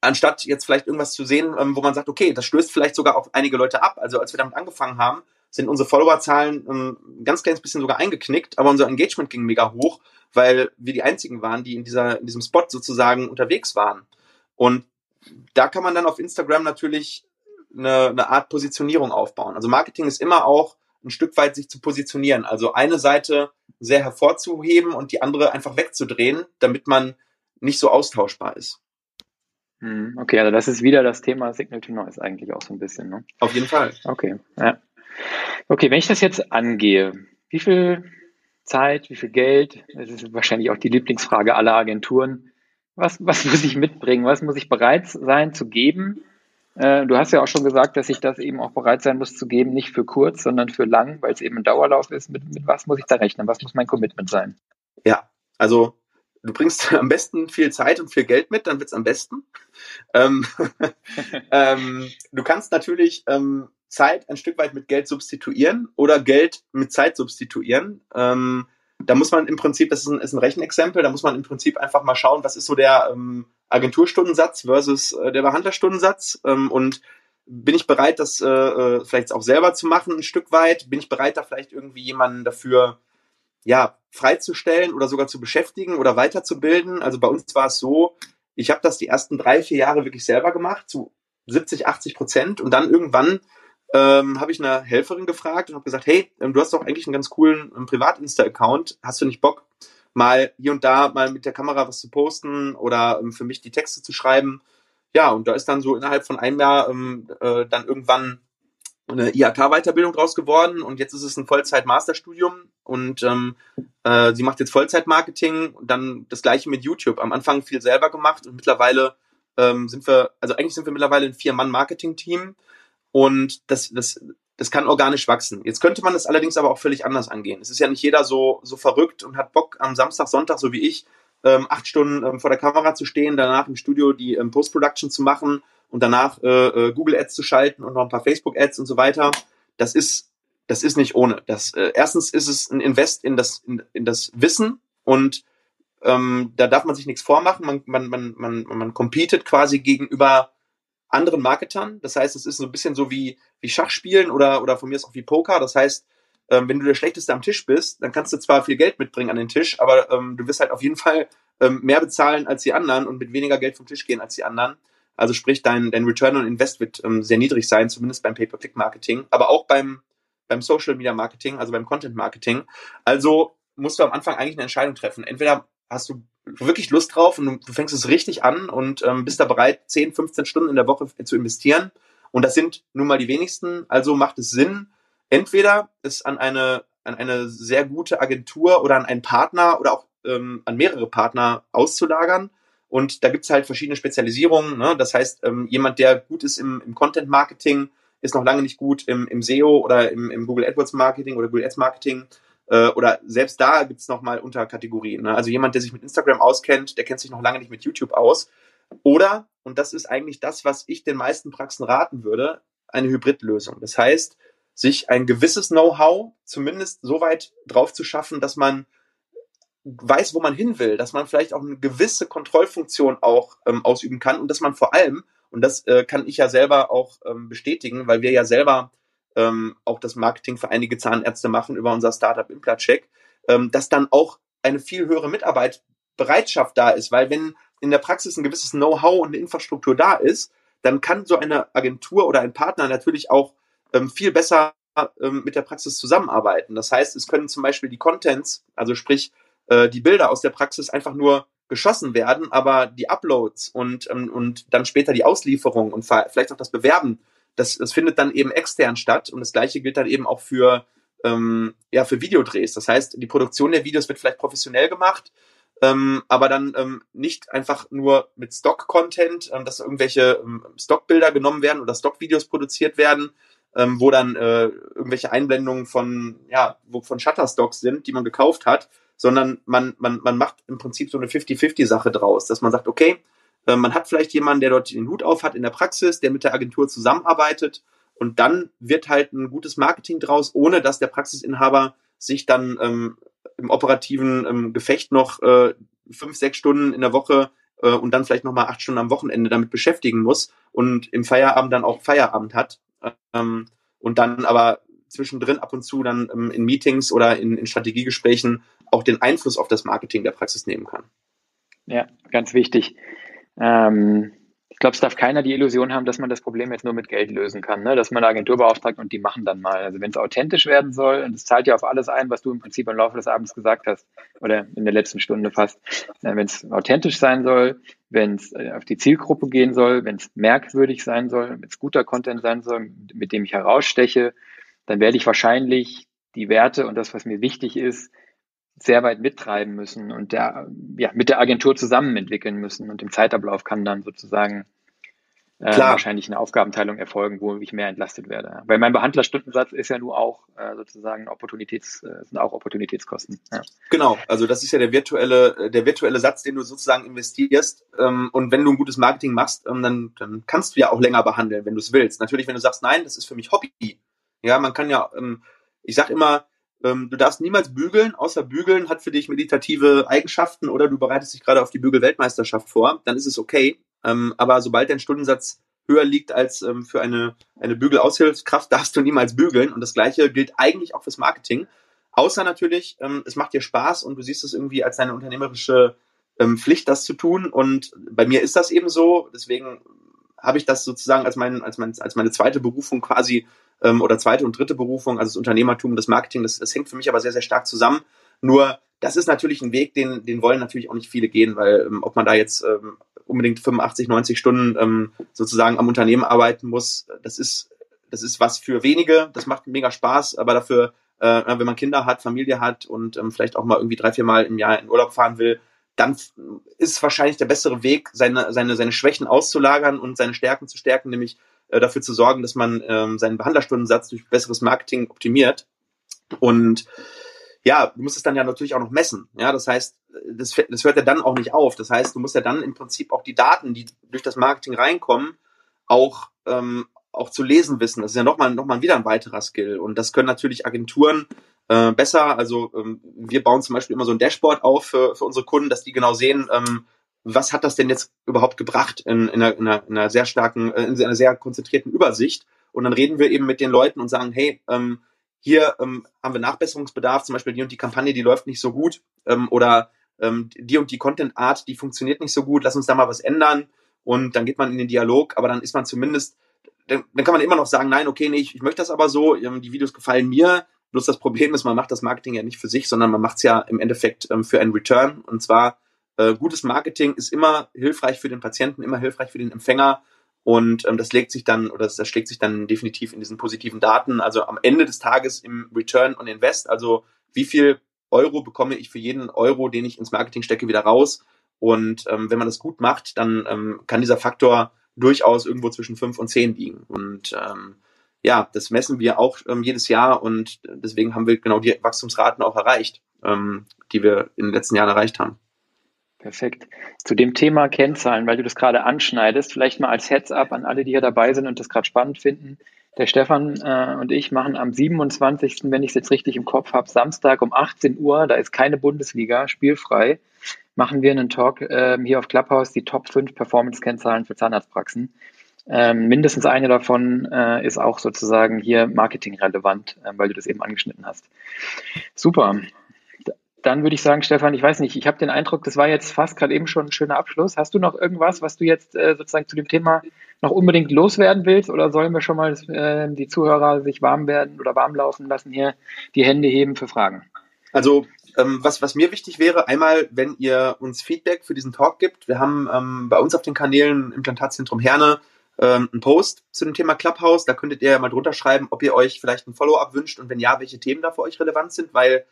anstatt jetzt vielleicht irgendwas zu sehen, ähm, wo man sagt, okay, das stößt vielleicht sogar auch einige Leute ab. Also als wir damit angefangen haben, sind unsere Followerzahlen ähm, ganz kleines bisschen sogar eingeknickt, aber unser Engagement ging mega hoch, weil wir die einzigen waren, die in dieser in diesem Spot sozusagen unterwegs waren. Und da kann man dann auf Instagram natürlich eine, eine Art Positionierung aufbauen. Also Marketing ist immer auch ein Stück weit sich zu positionieren. Also eine Seite sehr hervorzuheben und die andere einfach wegzudrehen, damit man nicht so austauschbar ist. Hm, okay, also das ist wieder das Thema Signal to Noise eigentlich auch so ein bisschen. Ne? Auf jeden Fall. Okay, ja. Okay, wenn ich das jetzt angehe, wie viel Zeit, wie viel Geld, das ist wahrscheinlich auch die Lieblingsfrage aller Agenturen, was, was muss ich mitbringen, was muss ich bereit sein zu geben? Äh, du hast ja auch schon gesagt, dass ich das eben auch bereit sein muss zu geben, nicht für kurz, sondern für lang, weil es eben ein Dauerlauf ist. Mit, mit was muss ich da rechnen? Was muss mein Commitment sein? Ja, also du bringst am besten viel Zeit und viel Geld mit, dann wird's am besten. Ähm, ähm, du kannst natürlich ähm, Zeit ein Stück weit mit Geld substituieren oder Geld mit Zeit substituieren. Ähm, da muss man im Prinzip, das ist ein, ist ein Rechenexempel, da muss man im Prinzip einfach mal schauen, was ist so der ähm, Agenturstundensatz versus äh, der Behandlerstundensatz ähm, und bin ich bereit, das äh, äh, vielleicht auch selber zu machen, ein Stück weit? Bin ich bereit, da vielleicht irgendwie jemanden dafür ja, freizustellen oder sogar zu beschäftigen oder weiterzubilden? Also bei uns war es so, ich habe das die ersten drei, vier Jahre wirklich selber gemacht, zu 70, 80 Prozent und dann irgendwann ähm, habe ich eine Helferin gefragt und habe gesagt, hey, ähm, du hast doch eigentlich einen ganz coolen ähm, Privat-Insta-Account. Hast du nicht Bock, mal hier und da mal mit der Kamera was zu posten oder ähm, für mich die Texte zu schreiben? Ja, und da ist dann so innerhalb von einem Jahr ähm, äh, dann irgendwann eine IHK-Weiterbildung draus geworden und jetzt ist es ein Vollzeit-Masterstudium und ähm, äh, sie macht jetzt Vollzeit-Marketing dann das gleiche mit YouTube. Am Anfang viel selber gemacht und mittlerweile ähm, sind wir, also eigentlich sind wir mittlerweile ein Vier-Mann-Marketing-Team und das, das, das kann organisch wachsen. Jetzt könnte man das allerdings aber auch völlig anders angehen. Es ist ja nicht jeder so, so verrückt und hat Bock am Samstag, Sonntag, so wie ich, ähm, acht Stunden ähm, vor der Kamera zu stehen, danach im Studio die ähm, Post-Production zu machen und danach äh, äh, Google Ads zu schalten und noch ein paar Facebook Ads und so weiter. Das ist, das ist nicht ohne. Das, äh, erstens ist es ein Invest in das, in, in das Wissen und ähm, da darf man sich nichts vormachen. Man, man, man, man, man competet quasi gegenüber anderen Marketern. Das heißt, es ist so ein bisschen so wie, wie Schachspielen oder, oder von mir ist auch wie Poker. Das heißt, ähm, wenn du der Schlechteste am Tisch bist, dann kannst du zwar viel Geld mitbringen an den Tisch, aber ähm, du wirst halt auf jeden Fall ähm, mehr bezahlen als die anderen und mit weniger Geld vom Tisch gehen als die anderen. Also sprich, dein, dein Return on Invest wird ähm, sehr niedrig sein, zumindest beim Pay-per-Click-Marketing, aber auch beim, beim Social-Media-Marketing, also beim Content-Marketing. Also musst du am Anfang eigentlich eine Entscheidung treffen. Entweder hast du wirklich Lust drauf und du fängst es richtig an und ähm, bist da bereit, 10, 15 Stunden in der Woche zu investieren. Und das sind nun mal die wenigsten. Also macht es Sinn, entweder es an eine, an eine sehr gute Agentur oder an einen Partner oder auch ähm, an mehrere Partner auszulagern. Und da gibt's halt verschiedene Spezialisierungen. Ne? Das heißt, ähm, jemand, der gut ist im, im Content-Marketing, ist noch lange nicht gut im, im SEO oder im, im Google AdWords Marketing oder Google Ads Marketing. Äh, oder selbst da gibt's noch mal Unterkategorien. Ne? Also jemand, der sich mit Instagram auskennt, der kennt sich noch lange nicht mit YouTube aus. Oder, und das ist eigentlich das, was ich den meisten Praxen raten würde, eine Hybridlösung. Das heißt, sich ein gewisses Know-how zumindest so weit drauf zu schaffen, dass man weiß, wo man hin will, dass man vielleicht auch eine gewisse Kontrollfunktion auch ähm, ausüben kann und dass man vor allem, und das äh, kann ich ja selber auch ähm, bestätigen, weil wir ja selber ähm, auch das Marketing für einige Zahnärzte machen über unser Startup Implatcheck, ähm, dass dann auch eine viel höhere Mitarbeitbereitschaft da ist, weil wenn in der Praxis ein gewisses Know-how und eine Infrastruktur da ist, dann kann so eine Agentur oder ein Partner natürlich auch ähm, viel besser ähm, mit der Praxis zusammenarbeiten. Das heißt, es können zum Beispiel die Contents, also sprich äh, die Bilder aus der Praxis einfach nur geschossen werden, aber die Uploads und, ähm, und dann später die Auslieferung und vielleicht auch das Bewerben das, das findet dann eben extern statt und das gleiche gilt dann eben auch für, ähm, ja, für Videodrehs. Das heißt, die Produktion der Videos wird vielleicht professionell gemacht, ähm, aber dann ähm, nicht einfach nur mit Stock-Content, ähm, dass irgendwelche ähm, Stockbilder genommen werden oder Stockvideos produziert werden, ähm, wo dann äh, irgendwelche Einblendungen von, ja, wo von Shutterstocks sind, die man gekauft hat, sondern man, man, man macht im Prinzip so eine 50-50-Sache draus, dass man sagt, okay, äh, man hat vielleicht jemanden, der dort den Hut auf hat in der Praxis, der mit der Agentur zusammenarbeitet und dann wird halt ein gutes Marketing draus, ohne dass der Praxisinhaber sich dann ähm, im operativen ähm, Gefecht noch äh, fünf, sechs Stunden in der Woche äh, und dann vielleicht nochmal acht Stunden am Wochenende damit beschäftigen muss und im Feierabend dann auch Feierabend hat. Ähm, und dann aber zwischendrin ab und zu dann ähm, in Meetings oder in, in Strategiegesprächen auch den Einfluss auf das Marketing der Praxis nehmen kann. Ja, ganz wichtig. Ähm, ich glaube, es darf keiner die Illusion haben, dass man das Problem jetzt nur mit Geld lösen kann, ne? dass man eine Agentur beauftragt und die machen dann mal. Also wenn es authentisch werden soll, und es zahlt ja auf alles ein, was du im Prinzip im Laufe des Abends gesagt hast, oder in der letzten Stunde fast, wenn es authentisch sein soll, wenn es äh, auf die Zielgruppe gehen soll, wenn es merkwürdig sein soll, wenn es guter Content sein soll, mit dem ich heraussteche, dann werde ich wahrscheinlich die Werte und das, was mir wichtig ist, sehr weit mittreiben müssen und der, ja, mit der Agentur zusammen entwickeln müssen. Und im Zeitablauf kann dann sozusagen äh, wahrscheinlich eine Aufgabenteilung erfolgen, wo ich mehr entlastet werde. Weil mein Behandlerstundensatz ist ja nur auch äh, sozusagen Opportunitäts, äh, sind auch Opportunitätskosten. Ja. Genau, also das ist ja der virtuelle, der virtuelle Satz, den du sozusagen investierst. Ähm, und wenn du ein gutes Marketing machst, ähm, dann, dann kannst du ja auch länger behandeln, wenn du es willst. Natürlich, wenn du sagst, nein, das ist für mich Hobby. Ja, man kann ja, ähm, ich sag immer, ähm, du darfst niemals bügeln, außer bügeln hat für dich meditative Eigenschaften oder du bereitest dich gerade auf die Bügelweltmeisterschaft vor, dann ist es okay. Ähm, aber sobald dein Stundensatz höher liegt als ähm, für eine, eine Bügelaushilfskraft, darfst du niemals bügeln. Und das gleiche gilt eigentlich auch fürs Marketing. Außer natürlich, ähm, es macht dir Spaß und du siehst es irgendwie als deine unternehmerische ähm, Pflicht, das zu tun. Und bei mir ist das eben so. Deswegen habe ich das sozusagen als, mein, als, mein, als meine zweite Berufung quasi ähm, oder zweite und dritte Berufung, also das Unternehmertum, das Marketing, das, das hängt für mich aber sehr, sehr stark zusammen. Nur das ist natürlich ein Weg, den, den wollen natürlich auch nicht viele gehen, weil ähm, ob man da jetzt ähm, unbedingt 85, 90 Stunden ähm, sozusagen am Unternehmen arbeiten muss, das ist, das ist was für wenige, das macht mega Spaß, aber dafür, äh, wenn man Kinder hat, Familie hat und ähm, vielleicht auch mal irgendwie drei, vier Mal im Jahr in Urlaub fahren will, dann ist wahrscheinlich der bessere Weg, seine, seine, seine Schwächen auszulagern und seine Stärken zu stärken, nämlich äh, dafür zu sorgen, dass man ähm, seinen Behandlerstundensatz durch besseres Marketing optimiert. Und ja, du musst es dann ja natürlich auch noch messen. Ja, das heißt, das, das hört ja dann auch nicht auf. Das heißt, du musst ja dann im Prinzip auch die Daten, die durch das Marketing reinkommen, auch, ähm, auch zu lesen wissen. Das ist ja nochmal noch mal wieder ein weiterer Skill. Und das können natürlich Agenturen äh, besser. Also ähm, wir bauen zum Beispiel immer so ein Dashboard auf für, für unsere Kunden, dass die genau sehen, ähm, was hat das denn jetzt überhaupt gebracht in, in, einer, in, einer, in einer sehr starken, äh, in einer sehr konzentrierten Übersicht. Und dann reden wir eben mit den Leuten und sagen, hey, ähm, hier ähm, haben wir Nachbesserungsbedarf, zum Beispiel die und die Kampagne, die läuft nicht so gut ähm, oder ähm, die und die Content-Art, die funktioniert nicht so gut, lass uns da mal was ändern und dann geht man in den Dialog, aber dann ist man zumindest, dann, dann kann man immer noch sagen, nein, okay, nee, ich, ich möchte das aber so, ähm, die Videos gefallen mir, bloß das Problem ist, man macht das Marketing ja nicht für sich, sondern man macht es ja im Endeffekt ähm, für einen Return und zwar äh, gutes Marketing ist immer hilfreich für den Patienten, immer hilfreich für den Empfänger und ähm, das legt sich dann oder das, das schlägt sich dann definitiv in diesen positiven Daten. Also am Ende des Tages im Return on Invest, also wie viel Euro bekomme ich für jeden Euro, den ich ins Marketing stecke, wieder raus. Und ähm, wenn man das gut macht, dann ähm, kann dieser Faktor durchaus irgendwo zwischen fünf und zehn liegen. Und ähm, ja, das messen wir auch ähm, jedes Jahr und deswegen haben wir genau die Wachstumsraten auch erreicht, ähm, die wir in den letzten Jahren erreicht haben. Perfekt. Zu dem Thema Kennzahlen, weil du das gerade anschneidest, vielleicht mal als Heads-up an alle, die hier dabei sind und das gerade spannend finden. Der Stefan äh, und ich machen am 27., wenn ich es jetzt richtig im Kopf habe, Samstag um 18 Uhr, da ist keine Bundesliga, spielfrei, machen wir einen Talk äh, hier auf Clubhouse, die Top 5 Performance-Kennzahlen für Zahnarztpraxen. Ähm, mindestens eine davon äh, ist auch sozusagen hier marketingrelevant, äh, weil du das eben angeschnitten hast. Super dann würde ich sagen, Stefan, ich weiß nicht, ich habe den Eindruck, das war jetzt fast gerade eben schon ein schöner Abschluss. Hast du noch irgendwas, was du jetzt äh, sozusagen zu dem Thema noch unbedingt loswerden willst oder sollen wir schon mal äh, die Zuhörer sich warm werden oder warm laufen lassen hier, die Hände heben für Fragen? Also ähm, was, was mir wichtig wäre, einmal, wenn ihr uns Feedback für diesen Talk gibt. Wir haben ähm, bei uns auf den Kanälen Implantatzentrum Herne ähm, einen Post zu dem Thema Clubhouse. Da könntet ihr mal drunter schreiben, ob ihr euch vielleicht ein Follow-up wünscht und wenn ja, welche Themen da für euch relevant sind, weil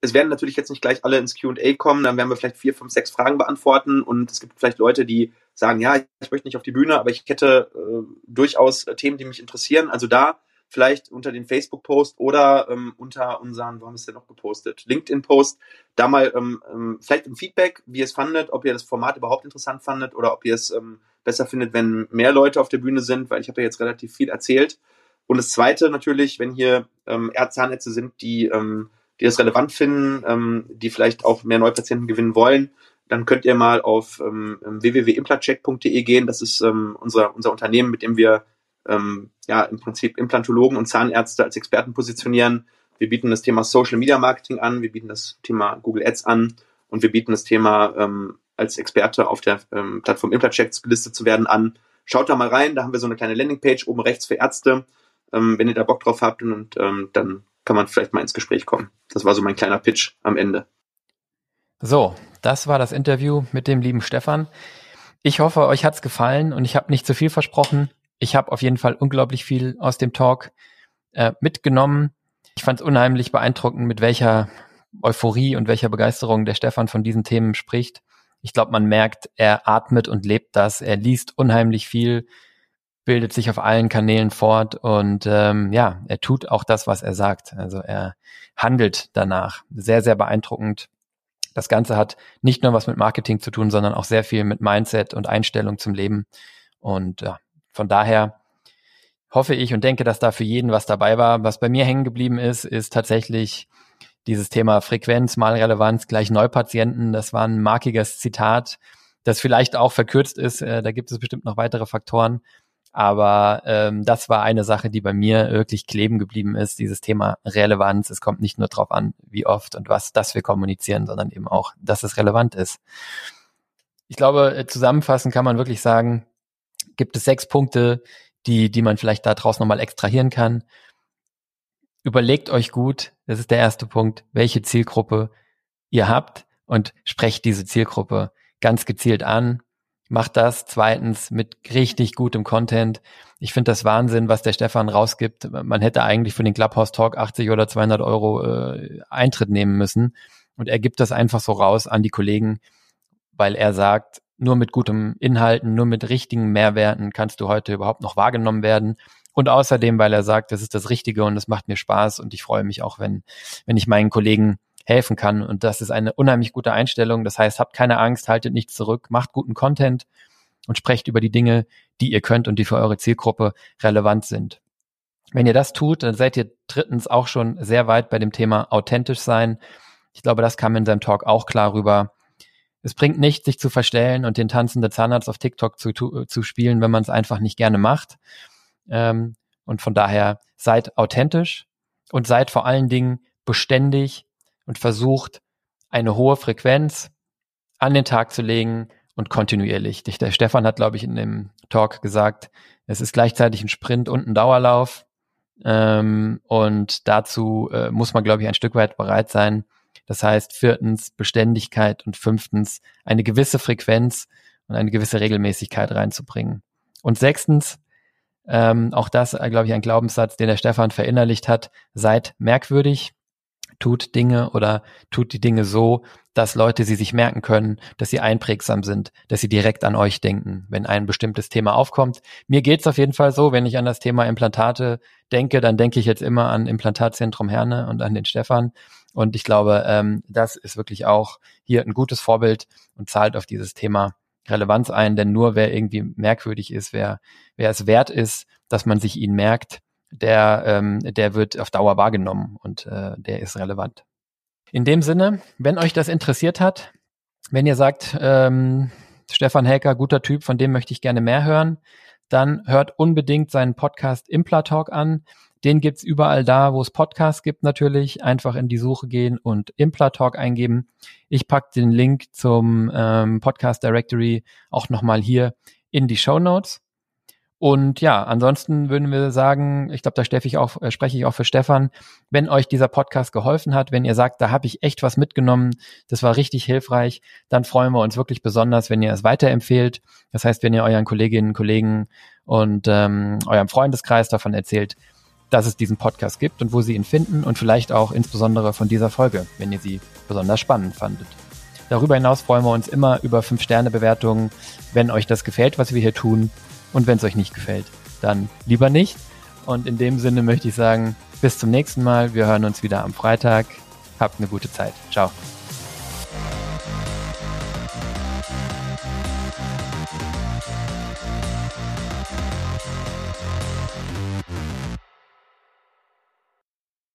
es werden natürlich jetzt nicht gleich alle ins QA kommen, dann werden wir vielleicht vier, fünf, sechs Fragen beantworten und es gibt vielleicht Leute, die sagen, ja, ich möchte nicht auf die Bühne, aber ich hätte äh, durchaus Themen, die mich interessieren. Also da vielleicht unter den Facebook-Post oder ähm, unter unseren, wo haben wir noch gepostet? LinkedIn-Post, da mal ähm, ähm, vielleicht ein Feedback, wie ihr es fandet, ob ihr das Format überhaupt interessant fandet oder ob ihr es ähm, besser findet, wenn mehr Leute auf der Bühne sind, weil ich habe ja jetzt relativ viel erzählt. Und das Zweite natürlich, wenn hier ähm, Zahnärzte sind, die ähm, die das relevant finden, ähm, die vielleicht auch mehr Neupatienten gewinnen wollen, dann könnt ihr mal auf ähm, www.implantcheck.de gehen. Das ist ähm, unser, unser Unternehmen, mit dem wir ähm, ja im Prinzip Implantologen und Zahnärzte als Experten positionieren. Wir bieten das Thema Social Media Marketing an, wir bieten das Thema Google Ads an und wir bieten das Thema ähm, als Experte auf der ähm, Plattform Implantcheck gelistet zu werden an. schaut da mal rein, da haben wir so eine kleine Landingpage oben rechts für Ärzte, ähm, wenn ihr da Bock drauf habt und, und ähm, dann kann man vielleicht mal ins Gespräch kommen. Das war so mein kleiner Pitch am Ende. So, das war das Interview mit dem lieben Stefan. Ich hoffe, euch hat's gefallen und ich habe nicht zu viel versprochen. Ich habe auf jeden Fall unglaublich viel aus dem Talk äh, mitgenommen. Ich fand es unheimlich beeindruckend, mit welcher Euphorie und welcher Begeisterung der Stefan von diesen Themen spricht. Ich glaube, man merkt, er atmet und lebt das. Er liest unheimlich viel, bildet sich auf allen Kanälen fort und ähm, ja, er tut auch das, was er sagt. Also er handelt danach. Sehr, sehr beeindruckend. Das Ganze hat nicht nur was mit Marketing zu tun, sondern auch sehr viel mit Mindset und Einstellung zum Leben. Und ja, von daher hoffe ich und denke, dass da für jeden was dabei war. Was bei mir hängen geblieben ist, ist tatsächlich dieses Thema Frequenz mal Relevanz gleich Neupatienten. Das war ein markiges Zitat, das vielleicht auch verkürzt ist. Äh, da gibt es bestimmt noch weitere Faktoren. Aber ähm, das war eine Sache, die bei mir wirklich kleben geblieben ist, dieses Thema Relevanz. Es kommt nicht nur darauf an, wie oft und was das wir kommunizieren, sondern eben auch, dass es relevant ist. Ich glaube, äh, zusammenfassend kann man wirklich sagen, gibt es sechs Punkte, die, die man vielleicht da draußen nochmal extrahieren kann. Überlegt euch gut, das ist der erste Punkt, welche Zielgruppe ihr habt und sprecht diese Zielgruppe ganz gezielt an. Macht das zweitens mit richtig gutem Content. Ich finde das Wahnsinn, was der Stefan rausgibt. Man hätte eigentlich für den Clubhouse Talk 80 oder 200 Euro äh, Eintritt nehmen müssen. Und er gibt das einfach so raus an die Kollegen, weil er sagt, nur mit gutem Inhalten, nur mit richtigen Mehrwerten kannst du heute überhaupt noch wahrgenommen werden. Und außerdem, weil er sagt, das ist das Richtige und es macht mir Spaß und ich freue mich auch, wenn, wenn ich meinen Kollegen helfen kann. Und das ist eine unheimlich gute Einstellung. Das heißt, habt keine Angst, haltet nichts zurück, macht guten Content und sprecht über die Dinge, die ihr könnt und die für eure Zielgruppe relevant sind. Wenn ihr das tut, dann seid ihr drittens auch schon sehr weit bei dem Thema authentisch sein. Ich glaube, das kam in seinem Talk auch klar rüber es bringt nichts, sich zu verstellen und den tanzenden Zahnarzt auf TikTok zu, zu spielen, wenn man es einfach nicht gerne macht. Ähm, und von daher seid authentisch und seid vor allen Dingen beständig und versucht eine hohe Frequenz an den Tag zu legen und kontinuierlich. Der Stefan hat, glaube ich, in dem Talk gesagt, es ist gleichzeitig ein Sprint und ein Dauerlauf. Ähm, und dazu äh, muss man, glaube ich, ein Stück weit bereit sein, das heißt viertens Beständigkeit und fünftens eine gewisse Frequenz und eine gewisse Regelmäßigkeit reinzubringen. Und sechstens, ähm, auch das, äh, glaube ich, ein Glaubenssatz, den der Stefan verinnerlicht hat, seid merkwürdig, tut Dinge oder tut die Dinge so, dass Leute sie sich merken können, dass sie einprägsam sind, dass sie direkt an euch denken, wenn ein bestimmtes Thema aufkommt. Mir geht's auf jeden Fall so, wenn ich an das Thema Implantate denke, dann denke ich jetzt immer an Implantatzentrum Herne und an den Stefan. Und ich glaube, ähm, das ist wirklich auch hier ein gutes Vorbild und zahlt auf dieses Thema Relevanz ein, denn nur wer irgendwie merkwürdig ist, wer, wer es wert ist, dass man sich ihn merkt, der, ähm, der wird auf Dauer wahrgenommen und äh, der ist relevant. In dem Sinne, wenn euch das interessiert hat, wenn ihr sagt, ähm, Stefan Helker, guter Typ, von dem möchte ich gerne mehr hören, dann hört unbedingt seinen Podcast Implatalk an. Den gibt's überall da, wo es Podcasts gibt natürlich. Einfach in die Suche gehen und Implatalk eingeben. Ich pack den Link zum ähm, Podcast Directory auch nochmal hier in die Show Notes. Und ja, ansonsten würden wir sagen, ich glaube, da spreche ich, auch, äh, spreche ich auch für Stefan, wenn euch dieser Podcast geholfen hat, wenn ihr sagt, da habe ich echt was mitgenommen, das war richtig hilfreich, dann freuen wir uns wirklich besonders, wenn ihr es weiterempfehlt. Das heißt, wenn ihr euren Kolleginnen, Kollegen und ähm, eurem Freundeskreis davon erzählt, dass es diesen Podcast gibt und wo Sie ihn finden und vielleicht auch insbesondere von dieser Folge, wenn ihr sie besonders spannend fandet. Darüber hinaus freuen wir uns immer über 5-Sterne-Bewertungen, wenn euch das gefällt, was wir hier tun. Und wenn es euch nicht gefällt, dann lieber nicht. Und in dem Sinne möchte ich sagen, bis zum nächsten Mal. Wir hören uns wieder am Freitag. Habt eine gute Zeit. Ciao.